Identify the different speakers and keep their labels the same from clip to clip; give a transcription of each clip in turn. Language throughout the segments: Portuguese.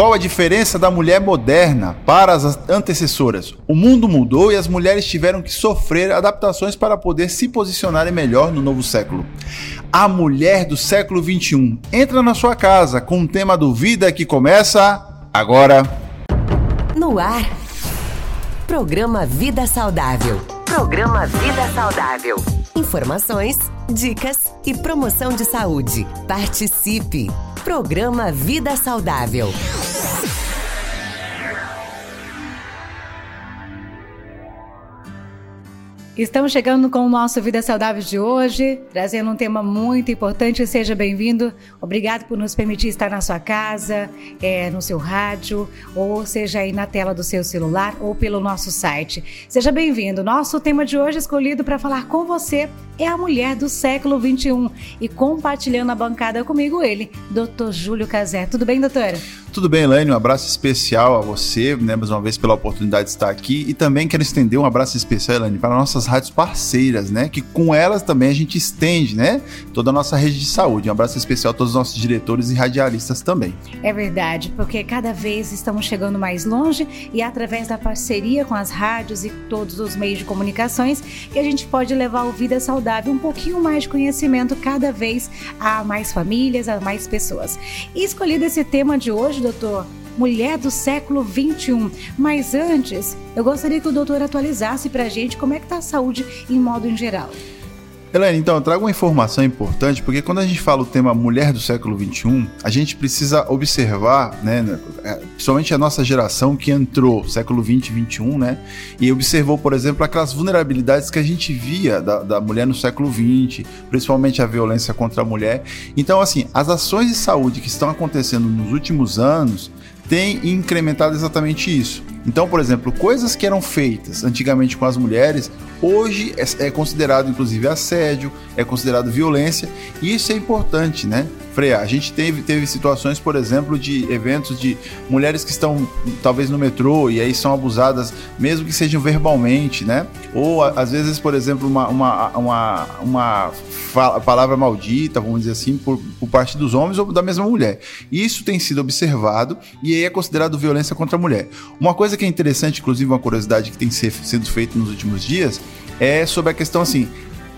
Speaker 1: Qual a diferença da mulher moderna para as antecessoras? O mundo mudou e as mulheres tiveram que sofrer adaptações para poder se posicionarem melhor no novo século. A mulher do século 21 entra na sua casa com o tema do Vida que começa agora.
Speaker 2: No ar. Programa Vida Saudável. Programa Vida Saudável. Informações, dicas e promoção de saúde. Participe! Programa Vida Saudável.
Speaker 3: Estamos chegando com o nosso Vida Saudável de hoje, trazendo um tema muito importante. Seja bem-vindo. Obrigado por nos permitir estar na sua casa, é, no seu rádio, ou seja aí na tela do seu celular ou pelo nosso site. Seja bem-vindo. Nosso tema de hoje escolhido para falar com você é a mulher do século 21 e compartilhando a bancada comigo ele, Dr. Júlio Cazé. Tudo bem, doutora?
Speaker 1: Tudo bem, Elaine? Um abraço especial a você, né, mais uma vez pela oportunidade de estar aqui. E também quero estender um abraço especial, Elaine, para nossas rádios parceiras, né? Que com elas também a gente estende, né? Toda a nossa rede de saúde. Um abraço especial a todos os nossos diretores e radialistas também.
Speaker 3: É verdade, porque cada vez estamos chegando mais longe e através da parceria com as rádios e todos os meios de comunicações que a gente pode levar o Vida Saudável um pouquinho mais de conhecimento cada vez a mais famílias, a mais pessoas. E escolhido esse tema de hoje, doutor? Mulher do século 21. Mas antes, eu gostaria que o doutor atualizasse para a gente como é que está a saúde em modo em geral.
Speaker 1: Helene, então, eu trago uma informação importante, porque quando a gente fala o tema mulher do século XXI, a gente precisa observar, né, né é, principalmente a nossa geração que entrou século XX e XXI, né, e observou, por exemplo, aquelas vulnerabilidades que a gente via da, da mulher no século XX, principalmente a violência contra a mulher. Então, assim, as ações de saúde que estão acontecendo nos últimos anos têm incrementado exatamente isso. Então, por exemplo, coisas que eram feitas antigamente com as mulheres, hoje é, é considerado inclusive assédio, é considerado violência, e isso é importante, né? Frear. A gente teve, teve situações, por exemplo, de eventos de mulheres que estão talvez no metrô e aí são abusadas, mesmo que sejam verbalmente, né? Ou às vezes, por exemplo, uma, uma, uma, uma palavra maldita, vamos dizer assim, por, por parte dos homens ou da mesma mulher. Isso tem sido observado e aí é considerado violência contra a mulher. Uma coisa que é interessante, inclusive uma curiosidade que tem sido feita nos últimos dias, é sobre a questão assim,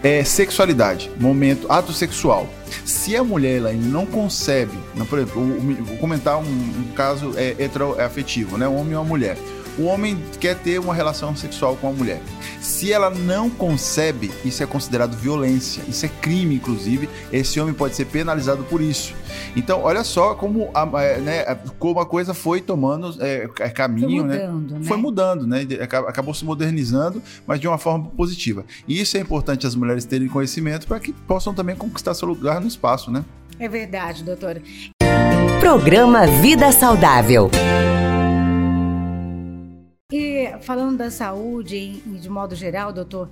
Speaker 1: é sexualidade, momento, ato sexual. Se a mulher ela não concebe, não, por exemplo, vou comentar um, um caso é, heteroafetivo, né? Um homem e uma mulher o homem quer ter uma relação sexual com a mulher. Se ela não concebe, isso é considerado violência, isso é crime, inclusive. Esse homem pode ser penalizado por isso. Então, olha só como a, né, como a coisa foi tomando é, é caminho, foi né? mudando, né? né? Foi mudando, né? Acabou se modernizando, mas de uma forma positiva. E isso é importante as mulheres terem conhecimento para que possam também conquistar seu lugar no espaço, né?
Speaker 3: É verdade, doutora.
Speaker 2: Programa Vida Saudável
Speaker 3: falando da saúde de modo geral, doutor,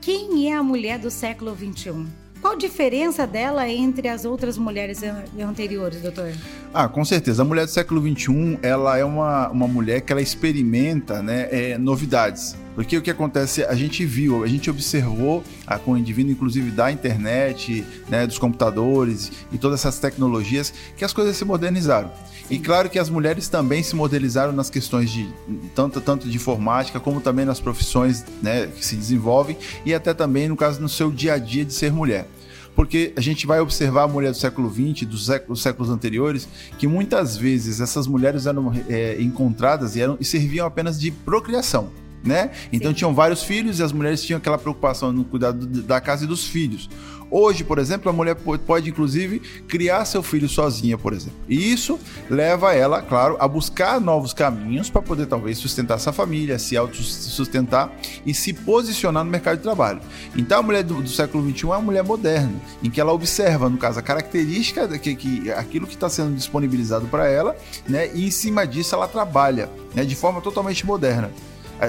Speaker 3: quem é a mulher do século XXI? Qual a diferença dela entre as outras mulheres anteriores, doutor?
Speaker 1: Ah, com certeza. A mulher do século XXI, ela é uma, uma mulher que ela experimenta né, é, novidades. Porque o que acontece, a gente viu, a gente observou a, com o indivíduo, inclusive da internet, né, dos computadores e todas essas tecnologias, que as coisas se modernizaram. E claro que as mulheres também se modelizaram nas questões de tanto, tanto de informática como também nas profissões né, que se desenvolvem e até também, no caso, no seu dia a dia de ser mulher. Porque a gente vai observar a mulher do século XX, dos séculos, séculos anteriores, que muitas vezes essas mulheres eram é, encontradas e, eram, e serviam apenas de procriação né? Então Sim. tinham vários filhos e as mulheres tinham aquela preocupação no cuidado da casa e dos filhos. Hoje, por exemplo, a mulher pode inclusive criar seu filho sozinha, por exemplo. E isso leva ela, claro, a buscar novos caminhos para poder talvez sustentar essa família, se autossustentar e se posicionar no mercado de trabalho. Então a mulher do, do século XXI é uma mulher moderna, em que ela observa, no caso, a característica que, que aquilo que está sendo disponibilizado para ela, né? E em cima disso ela trabalha, né? De forma totalmente moderna.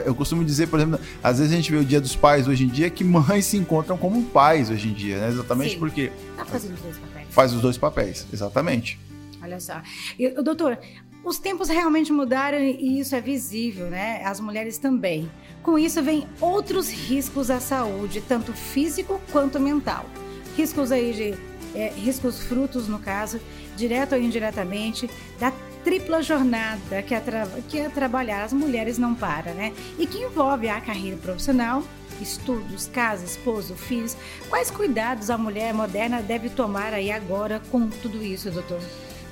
Speaker 1: Eu costumo dizer, por exemplo, às vezes a gente vê o Dia dos Pais hoje em dia que mães se encontram como pais hoje em dia, né? Exatamente Sim. porque. Tá fazendo os dois papéis. Faz os dois papéis, exatamente.
Speaker 3: Olha só. E, doutor, os tempos realmente mudaram e isso é visível, né? As mulheres também. Com isso vem outros riscos à saúde, tanto físico quanto mental. Riscos aí de é, risca os frutos, no caso, direto ou indiretamente, da tripla jornada que é, que é trabalhar. As mulheres não param, né? E que envolve a carreira profissional, estudos, casa, esposo, filhos. Quais cuidados a mulher moderna deve tomar aí agora com tudo isso, doutor?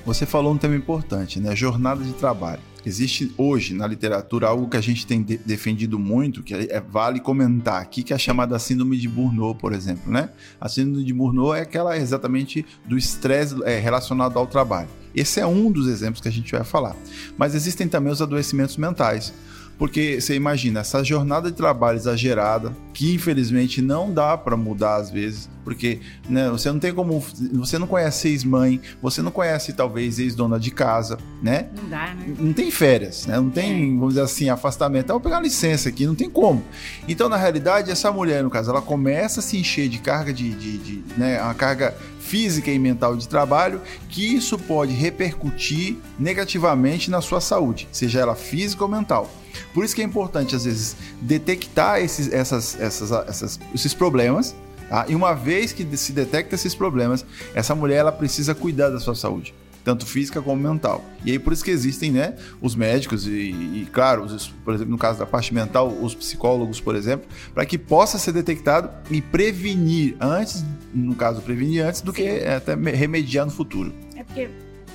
Speaker 1: Você falou um tema importante, né? Jornada de trabalho. Existe hoje na literatura algo que a gente tem de defendido muito, que é, vale comentar aqui, que é a chamada síndrome de Burnout, por exemplo, né? A síndrome de Burnout é aquela exatamente do estresse é, relacionado ao trabalho. Esse é um dos exemplos que a gente vai falar. Mas existem também os adoecimentos mentais. Porque você imagina, essa jornada de trabalho exagerada, que infelizmente não dá para mudar às vezes, porque né, você não tem como. Você não conhece ex-mãe, você não conhece talvez ex-dona de casa, né?
Speaker 3: Não dá, né?
Speaker 1: Não tem férias, né? Não tem, é. vamos dizer assim, afastamento. Ah, vou pegar licença aqui, não tem como. Então, na realidade, essa mulher, no caso, ela começa a se encher de carga de. de, de né, uma carga física e mental de trabalho, que isso pode repercutir negativamente na sua saúde, seja ela física ou mental. Por isso que é importante, às vezes, detectar esses, essas, essas, essas, esses problemas. Tá? E uma vez que se detecta esses problemas, essa mulher ela precisa cuidar da sua saúde tanto física como mental. E aí por isso que existem, né, os médicos e, e claro, os, por exemplo, no caso da parte mental, os psicólogos, por exemplo, para que possa ser detectado e prevenir antes, no caso, prevenir antes do que até remediar no futuro.
Speaker 3: É porque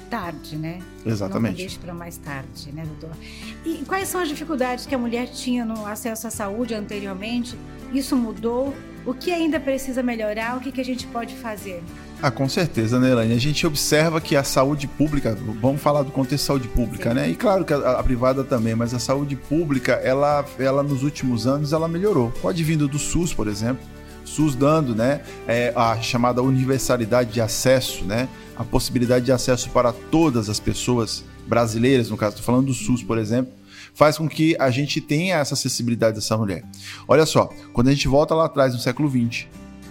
Speaker 3: tarde, né?
Speaker 1: Exatamente.
Speaker 3: Não deixe para mais tarde, né, doutor? E quais são as dificuldades que a mulher tinha no acesso à saúde anteriormente? Isso mudou? O que ainda precisa melhorar? O que, que a gente pode fazer?
Speaker 1: Ah, com certeza, né, Elaine? A gente observa que a saúde pública, vamos falar do contexto de saúde pública, Sim. né? E claro que a, a, privada também, mas a saúde pública, ela, ela nos últimos anos, ela melhorou. Pode vir do SUS, por exemplo. SUS dando, né, é, a chamada universalidade de acesso, né? a possibilidade de acesso para todas as pessoas brasileiras, no caso, estou falando do SUS, por exemplo, faz com que a gente tenha essa acessibilidade dessa mulher. Olha só, quando a gente volta lá atrás, no século XX,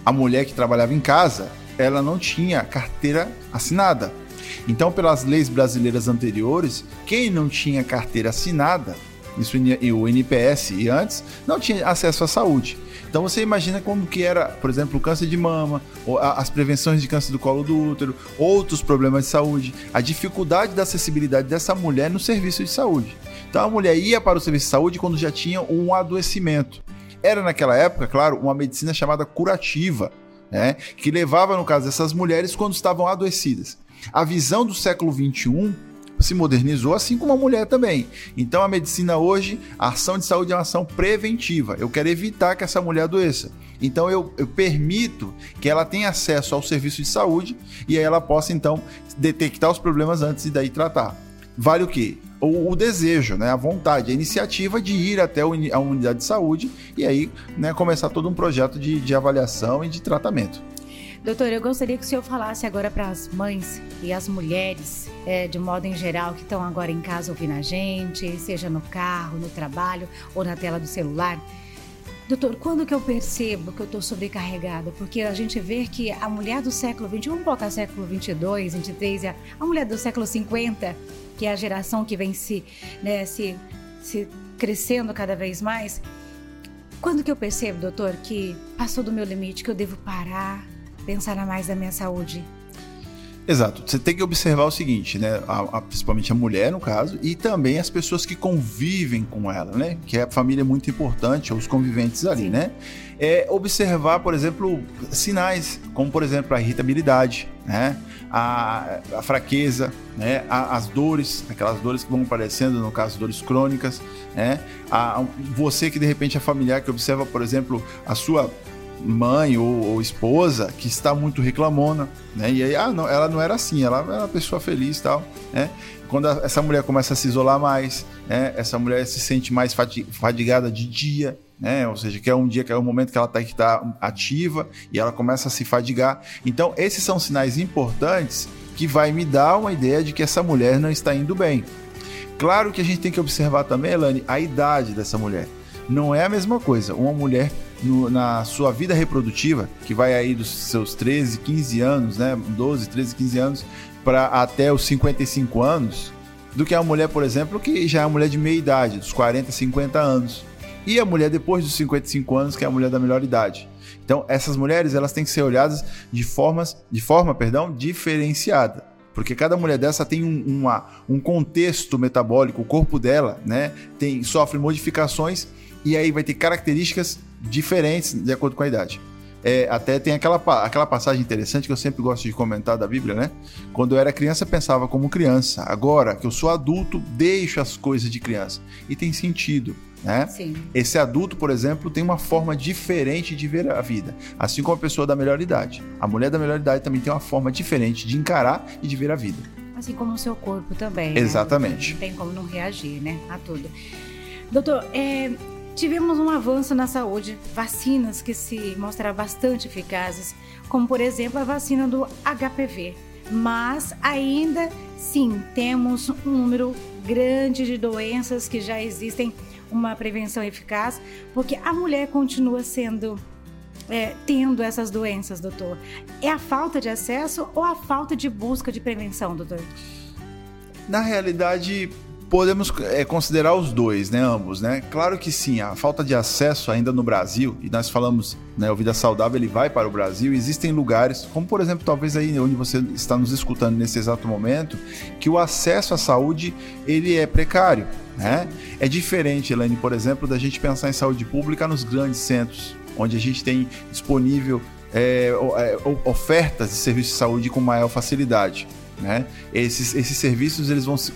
Speaker 1: a mulher que trabalhava em casa, ela não tinha carteira assinada. Então, pelas leis brasileiras anteriores, quem não tinha carteira assinada, isso e o NPS e antes, não tinha acesso à saúde. Então você imagina como que era, por exemplo, o câncer de mama, as prevenções de câncer do colo do útero, outros problemas de saúde, a dificuldade da acessibilidade dessa mulher no serviço de saúde. Então a mulher ia para o serviço de saúde quando já tinha um adoecimento. Era naquela época, claro, uma medicina chamada curativa, né, que levava no caso dessas mulheres quando estavam adoecidas. A visão do século 21 se modernizou, assim como a mulher também. Então a medicina hoje, a ação de saúde é uma ação preventiva. Eu quero evitar que essa mulher adoeça. Então eu, eu permito que ela tenha acesso ao serviço de saúde e aí ela possa então detectar os problemas antes e daí tratar. Vale o quê? O, o, desejo, né, a vontade, a iniciativa de ir até a unidade de saúde e aí né, começar todo um projeto de, de avaliação e de tratamento.
Speaker 3: Doutor, eu gostaria que o senhor falasse agora para as mães e as mulheres, é, de modo em geral, que estão agora em casa ouvindo a gente, seja no carro, no trabalho ou na tela do celular. Doutor, quando que eu percebo que eu estou sobrecarregada? Porque a gente vê que a mulher do século XX, vamos colocar século 22, 23, a mulher do século 50, que é a geração que vem se, né, se, se crescendo cada vez mais, quando que eu percebo, doutor, que passou do meu limite, que eu devo parar, pensar mais da minha saúde.
Speaker 1: Exato. Você tem que observar o seguinte, né? A, a, principalmente a mulher, no caso, e também as pessoas que convivem com ela, né? Que é a família muito importante, os conviventes ali, Sim. né? É observar, por exemplo, sinais, como por exemplo a irritabilidade, né? A, a fraqueza, né? A, as dores, aquelas dores que vão aparecendo, no caso, dores crônicas, né? A, você que de repente é familiar, que observa, por exemplo, a sua mãe ou, ou, esposa que está muito reclamona, né? E aí, ah, não, ela não era assim, ela era uma pessoa feliz e tal, né? Quando a, essa mulher começa a se isolar mais, né? Essa mulher se sente mais fadigada de dia, né? Ou seja, que é um dia que é o momento que ela está tá ativa e ela começa a se fadigar. Então, esses são sinais importantes que vai me dar uma ideia de que essa mulher não está indo bem. Claro que a gente tem que observar também, Elane, a idade dessa mulher. Não é a mesma coisa. Uma mulher no, na sua vida reprodutiva, que vai aí dos seus 13, 15 anos, né, 12, 13, 15 anos, para até os 55 anos, do que a mulher, por exemplo, que já é uma mulher de meia idade, dos 40, 50 anos. E a mulher depois dos 55 anos, que é a mulher da melhor idade. Então, essas mulheres, elas têm que ser olhadas de formas, de forma, perdão, diferenciada. Porque cada mulher dessa tem um, uma, um contexto metabólico, o corpo dela, né, tem, sofre modificações e aí vai ter características diferentes de acordo com a idade. É, até tem aquela, aquela passagem interessante que eu sempre gosto de comentar da Bíblia, né? Quando eu era criança, pensava como criança. Agora que eu sou adulto, deixo as coisas de criança. E tem sentido. Né? Esse adulto, por exemplo, tem uma forma diferente de ver a vida, assim como a pessoa da melhor idade. A mulher da melhor idade também tem uma forma diferente de encarar e de ver a vida.
Speaker 3: Assim como o seu corpo também. Né?
Speaker 1: Exatamente.
Speaker 3: Né? Não tem como não reagir, né? A tudo. Doutor, é, tivemos um avanço na saúde, vacinas que se mostraram bastante eficazes, como por exemplo a vacina do HPV. Mas ainda sim temos um número grande de doenças que já existem uma prevenção eficaz, porque a mulher continua sendo é, tendo essas doenças, doutor? É a falta de acesso ou a falta de busca de prevenção, doutor?
Speaker 1: Na realidade, podemos é, considerar os dois, né, ambos, né? Claro que sim, a falta de acesso ainda no Brasil, e nós falamos, né, o Vida Saudável ele vai para o Brasil, existem lugares, como por exemplo, talvez aí onde você está nos escutando nesse exato momento, que o acesso à saúde ele é precário, né? É diferente, Elaine, por exemplo, da gente pensar em saúde pública nos grandes centros, onde a gente tem disponível é, é ofertas de serviços de saúde com maior facilidade. Né? Esses, esses serviços eles vão se,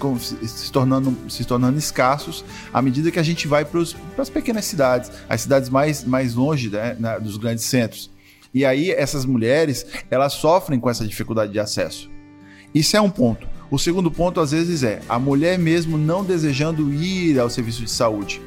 Speaker 1: se, tornando, se tornando escassos à medida que a gente vai para as pequenas cidades, as cidades mais, mais longe né, na, dos grandes centros. E aí essas mulheres elas sofrem com essa dificuldade de acesso. Isso é um ponto. O segundo ponto, às vezes, é a mulher mesmo não desejando ir ao serviço de saúde.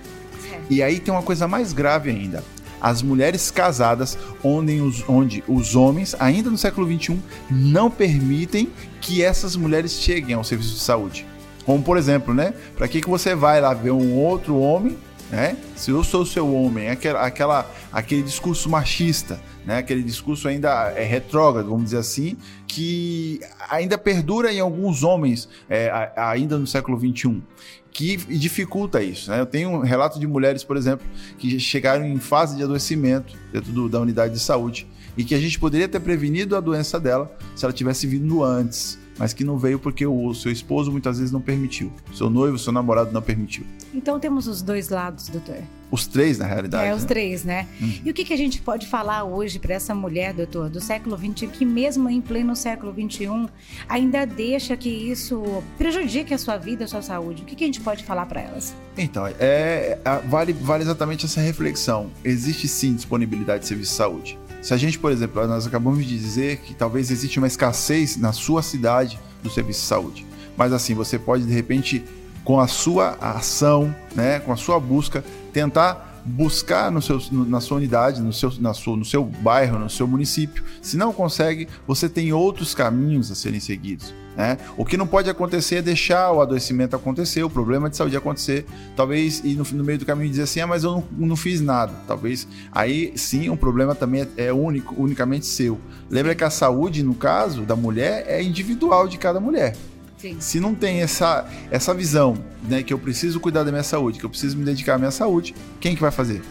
Speaker 1: E aí tem uma coisa mais grave ainda as mulheres casadas, onde os, onde os homens, ainda no século XXI, não permitem que essas mulheres cheguem ao serviço de saúde. Como por exemplo, né? Para que, que você vai lá ver um outro homem, né? Se eu sou seu homem, aquela, aquela, aquele discurso machista, né? Aquele discurso ainda é retrógrado, vamos dizer assim, que ainda perdura em alguns homens, é, ainda no século XXI que dificulta isso. Né? Eu tenho um relato de mulheres, por exemplo, que chegaram em fase de adoecimento dentro do, da unidade de saúde e que a gente poderia ter prevenido a doença dela se ela tivesse vindo antes, mas que não veio porque o seu esposo muitas vezes não permitiu, seu noivo, seu namorado não permitiu.
Speaker 3: Então temos os dois lados, doutor.
Speaker 1: Os três, na realidade.
Speaker 3: É, os né? três, né? Hum. E o que, que a gente pode falar hoje para essa mulher, doutor, do século XXI, que mesmo em pleno século XXI, ainda deixa que isso prejudique a sua vida, a sua saúde? O que, que a gente pode falar para elas?
Speaker 1: Então, é, é, vale, vale exatamente essa reflexão. Existe sim disponibilidade de serviço de saúde. Se a gente, por exemplo, nós acabamos de dizer que talvez existe uma escassez na sua cidade do serviço de saúde. Mas assim, você pode de repente com a sua ação, né, com a sua busca, tentar buscar no seu, na sua unidade, no seu, na sua, no seu bairro, no seu município. Se não consegue, você tem outros caminhos a serem seguidos. Né? O que não pode acontecer é deixar o adoecimento acontecer, o problema de saúde acontecer, talvez no, no meio do caminho dizer assim, ah, mas eu não, não fiz nada. Talvez aí sim o problema também é, é único, unicamente seu. Lembra que a saúde, no caso da mulher, é individual de cada mulher. Sim. Se não tem essa, essa visão, né, que eu preciso cuidar da minha saúde, que eu preciso me dedicar à minha saúde, quem que vai fazer,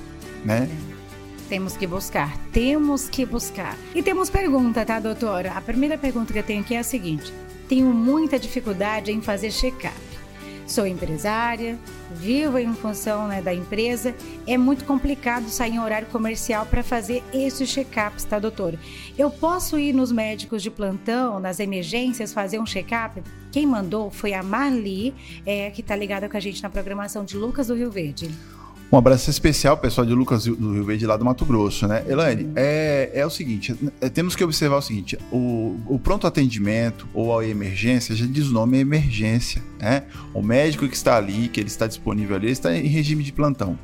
Speaker 1: né?
Speaker 3: Temos que buscar, temos que buscar. E temos pergunta, tá, doutora? A primeira pergunta que eu tenho aqui é a seguinte: tenho muita dificuldade em fazer check-up. Sou empresária, vivo em função né, da empresa. É muito complicado sair em horário comercial para fazer esses check-ups, tá, doutora? Eu posso ir nos médicos de plantão, nas emergências, fazer um check-up? Quem mandou foi a Marli, é, que está ligada com a gente na programação de Lucas do Rio Verde.
Speaker 1: Um abraço especial, pessoal de Lucas do Rio Verde, lá do Mato Grosso, né? Elaine, é, é o seguinte, é, temos que observar o seguinte, o, o pronto atendimento ou a emergência, já diz o nome, é emergência, né? O médico que está ali, que ele está disponível ali, ele está em regime de plantão.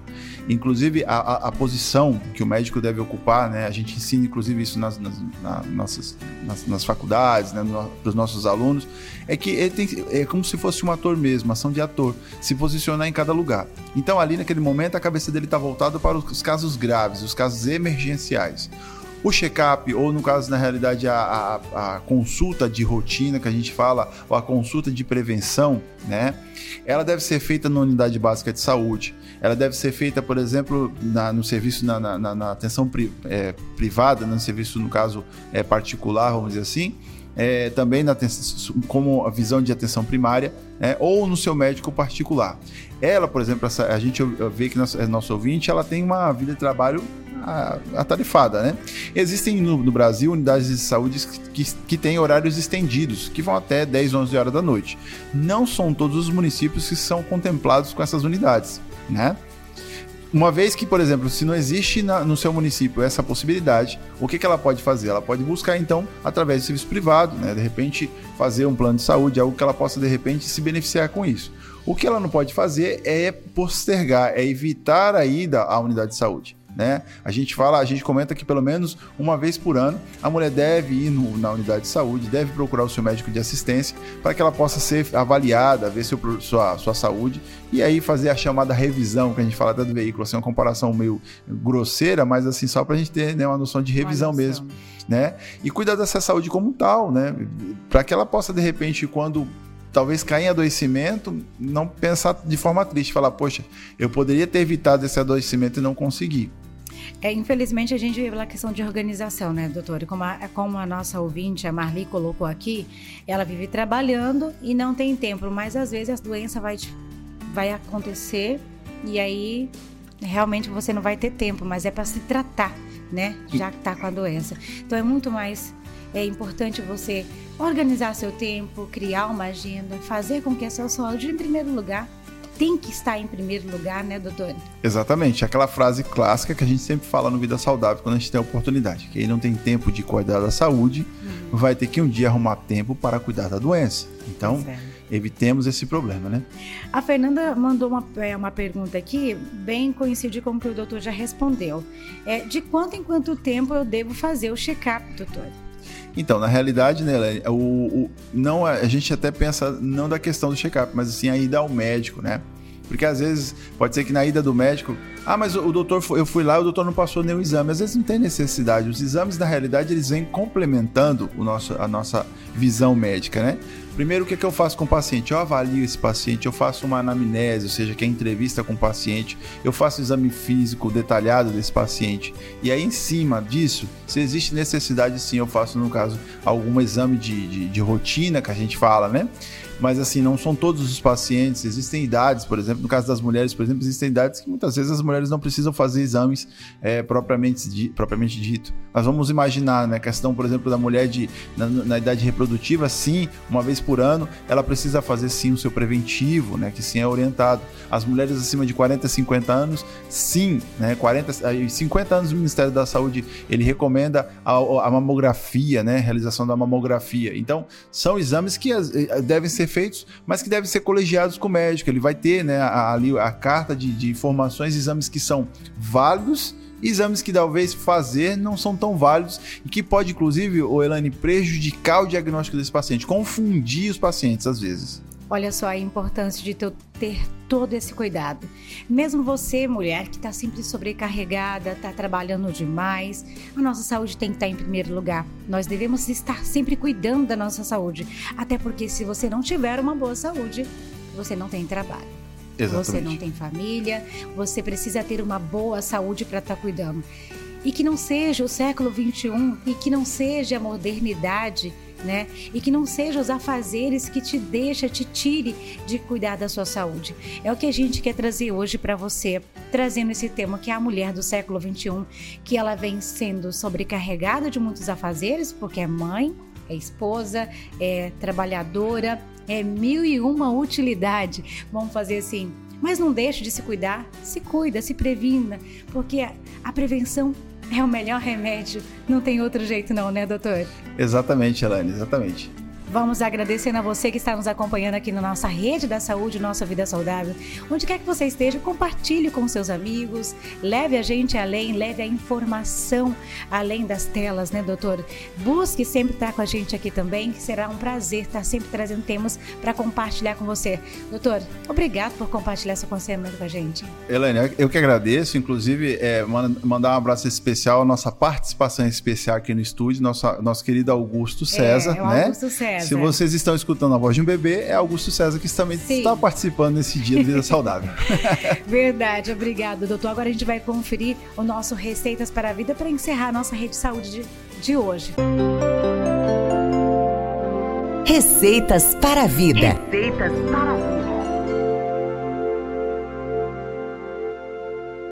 Speaker 1: Inclusive, a, a, a posição que o médico deve ocupar, né? A gente ensina, inclusive, isso nas, nas, na, nossas, nas, nas faculdades, né? No, para os nossos alunos, é que ele tem, é como se fosse um ator mesmo, ação de ator, se posicionar em cada lugar. Então, ali naquele momento, a cabeça dele está voltada para os casos graves, os casos emergenciais. O check-up, ou no caso, na realidade, a, a, a, consulta de rotina que a gente fala, ou a consulta de prevenção, né? Ela deve ser feita na unidade básica de saúde. Ela deve ser feita, por exemplo, na, no serviço, na, na, na atenção pri, é, privada, no serviço, no caso, é, particular, vamos dizer assim. É, também na, como a visão de atenção primária, né, ou no seu médico particular. Ela, por exemplo, essa, a gente vê que nosso, nosso ouvinte, ela tem uma vida de trabalho atarefada, né? Existem no, no, Brasil unidades de saúde que, que têm horários estendidos, que vão até 10, 11 horas da noite. Não são todos os municípios que são contemplados com essas unidades, né? Uma vez que, por exemplo, se não existe na, no seu município essa possibilidade, o que, que ela pode fazer? Ela pode buscar, então, através de serviço privado, né? de repente, fazer um plano de saúde, algo que ela possa, de repente, se beneficiar com isso. O que ela não pode fazer é postergar, é evitar a ida à unidade de saúde. Né? A gente fala, a gente comenta que pelo menos uma vez por ano a mulher deve ir no, na unidade de saúde, deve procurar o seu médico de assistência para que ela possa ser avaliada, ver seu, sua, sua saúde e aí fazer a chamada revisão que a gente fala do veículo, assim, uma comparação meio grosseira, mas assim só para a gente ter né, uma noção de revisão noção. mesmo, né? E cuidar dessa saúde como tal, né? Para que ela possa de repente quando talvez cair em adoecimento, não pensar de forma triste, falar, poxa, eu poderia ter evitado esse adoecimento e não consegui.
Speaker 3: É, infelizmente, a gente vê pela questão de organização, né, doutora? Como a, como a nossa ouvinte, a Marli, colocou aqui, ela vive trabalhando e não tem tempo, mas às vezes a doença vai, vai acontecer e aí realmente você não vai ter tempo, mas é para se tratar, né? Já que está com a doença. Então é muito mais é importante você organizar seu tempo, criar uma agenda, fazer com que a sua saúde em primeiro lugar tem que estar em primeiro lugar, né, doutor?
Speaker 1: Exatamente, aquela frase clássica que a gente sempre fala no Vida Saudável quando a gente tem a oportunidade. Quem não tem tempo de cuidar da saúde uhum. vai ter que um dia arrumar tempo para cuidar da doença. Então, evitemos esse problema, né?
Speaker 3: A Fernanda mandou uma, é, uma pergunta aqui, bem coincide com o que o doutor já respondeu. É, de quanto em quanto tempo eu devo fazer o check-up, doutor?
Speaker 1: Então, na realidade, né, o, o, não, a gente até pensa não da questão do check-up, mas assim, a ida ao médico, né? Porque às vezes pode ser que na ida do médico, ah, mas o, doutor, eu fui lá, o doutor não passou nenhum exame. Às vezes não tem necessidade. Os exames, na realidade, eles vêm complementando o nosso, a nossa visão médica, né? Primeiro, o que, é que eu faço com o paciente? Eu avalio esse paciente, eu faço uma anamnese, ou seja, que é entrevista com o paciente, eu faço o exame físico detalhado desse paciente. E aí, em cima disso, se existe necessidade, sim, eu faço, no caso, algum exame de, de, de rotina que a gente fala, né? mas assim, não são todos os pacientes. Existem idades, por exemplo, no caso das mulheres, por exemplo, existem idades que muitas vezes as mulheres não precisam fazer exames é, propriamente, propriamente dito. Mas vamos imaginar, né, a questão, por exemplo, da mulher de, na, na, idade reprodutiva, sim, uma vez por ano, ela precisa fazer sim o seu preventivo, né, que sim é orientado. As mulheres acima de 40, 50 anos, sim, né, 40, 50 anos o Ministério da Saúde, ele recomenda a, a mamografia, né, realização da mamografia. Então, são exames que eh, devem ser feitos, mas que devem ser colegiados com o médico. Ele vai ter né, ali a, a carta de, de informações, exames que são válidos exames que talvez fazer não são tão válidos e que pode, inclusive, o Elane, prejudicar o diagnóstico desse paciente, confundir os pacientes às vezes.
Speaker 3: Olha só a importância de ter todo esse cuidado. Mesmo você, mulher, que está sempre sobrecarregada, está trabalhando demais, a nossa saúde tem que estar tá em primeiro lugar. Nós devemos estar sempre cuidando da nossa saúde. Até porque se você não tiver uma boa saúde, você não tem trabalho. Exatamente. Você não tem família, você precisa ter uma boa saúde para estar tá cuidando. E que não seja o século 21 e que não seja a modernidade né? E que não seja os afazeres que te deixa, te tire de cuidar da sua saúde. É o que a gente quer trazer hoje para você, trazendo esse tema que é a mulher do século 21, que ela vem sendo sobrecarregada de muitos afazeres, porque é mãe, é esposa, é trabalhadora, é mil e uma utilidade. Vamos fazer assim. Mas não deixe de se cuidar, se cuida, se previna, porque a prevenção é o melhor remédio. Não tem outro jeito não, né, doutor?
Speaker 1: Exatamente, Elaine, exatamente.
Speaker 3: Vamos agradecendo a você que está nos acompanhando aqui na nossa rede da saúde, nossa vida saudável. Onde quer que você esteja, compartilhe com seus amigos, leve a gente além, leve a informação além das telas, né, doutor? Busque sempre estar com a gente aqui também, que será um prazer estar sempre trazendo temas para compartilhar com você. Doutor, obrigado por compartilhar seu conhecimento com a gente.
Speaker 1: Elaine, eu que agradeço, inclusive, é, mandar um abraço especial à nossa participação especial aqui no estúdio, nosso, nosso querido Augusto César, é, é né? Augusto César. Se vocês estão escutando a voz de um bebê, é Augusto César que também Sim. está participando nesse dia de vida saudável.
Speaker 3: Verdade, obrigado, doutor. Agora a gente vai conferir o nosso Receitas para a Vida para encerrar a nossa rede de saúde de, de hoje.
Speaker 2: Receitas para a Vida.
Speaker 3: Receitas para a Vida.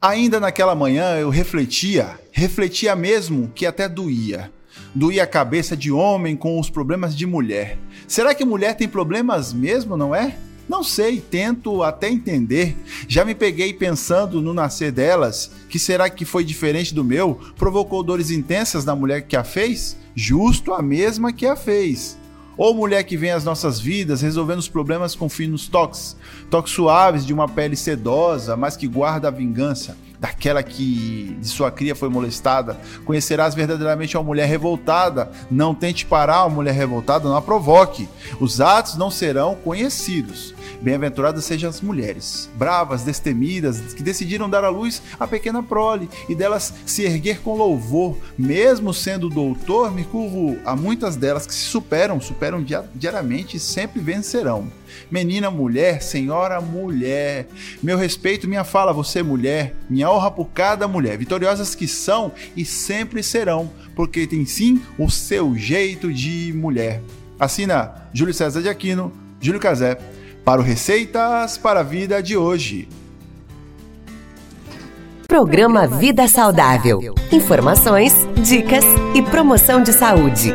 Speaker 1: Ainda naquela manhã eu refletia, refletia mesmo que até doía. Doía a cabeça de homem com os problemas de mulher. Será que mulher tem problemas mesmo, não é? Não sei, tento até entender. Já me peguei pensando no nascer delas, que será que foi diferente do meu? Provocou dores intensas na mulher que a fez? Justo a mesma que a fez. Ou mulher que vem às nossas vidas resolvendo os problemas com finos toques, toques suaves de uma pele sedosa, mas que guarda a vingança daquela que de sua cria foi molestada. Conhecerás verdadeiramente uma mulher revoltada. Não tente parar uma mulher revoltada, não a provoque. Os atos não serão conhecidos. Bem-aventuradas sejam as mulheres, bravas, destemidas, que decidiram dar à luz a pequena prole e delas se erguer com louvor. Mesmo sendo doutor, me curvo a muitas delas que se superam, superam diariamente e sempre vencerão. Menina, mulher, senhora, mulher. Meu respeito, minha fala, você, mulher. Minha honra por cada mulher. Vitoriosas que são e sempre serão, porque tem sim o seu jeito de mulher. Assina Júlio César de Aquino, Júlio Cazé, para o Receitas para a Vida de hoje.
Speaker 2: Programa Vida Saudável. Informações, dicas e promoção de saúde.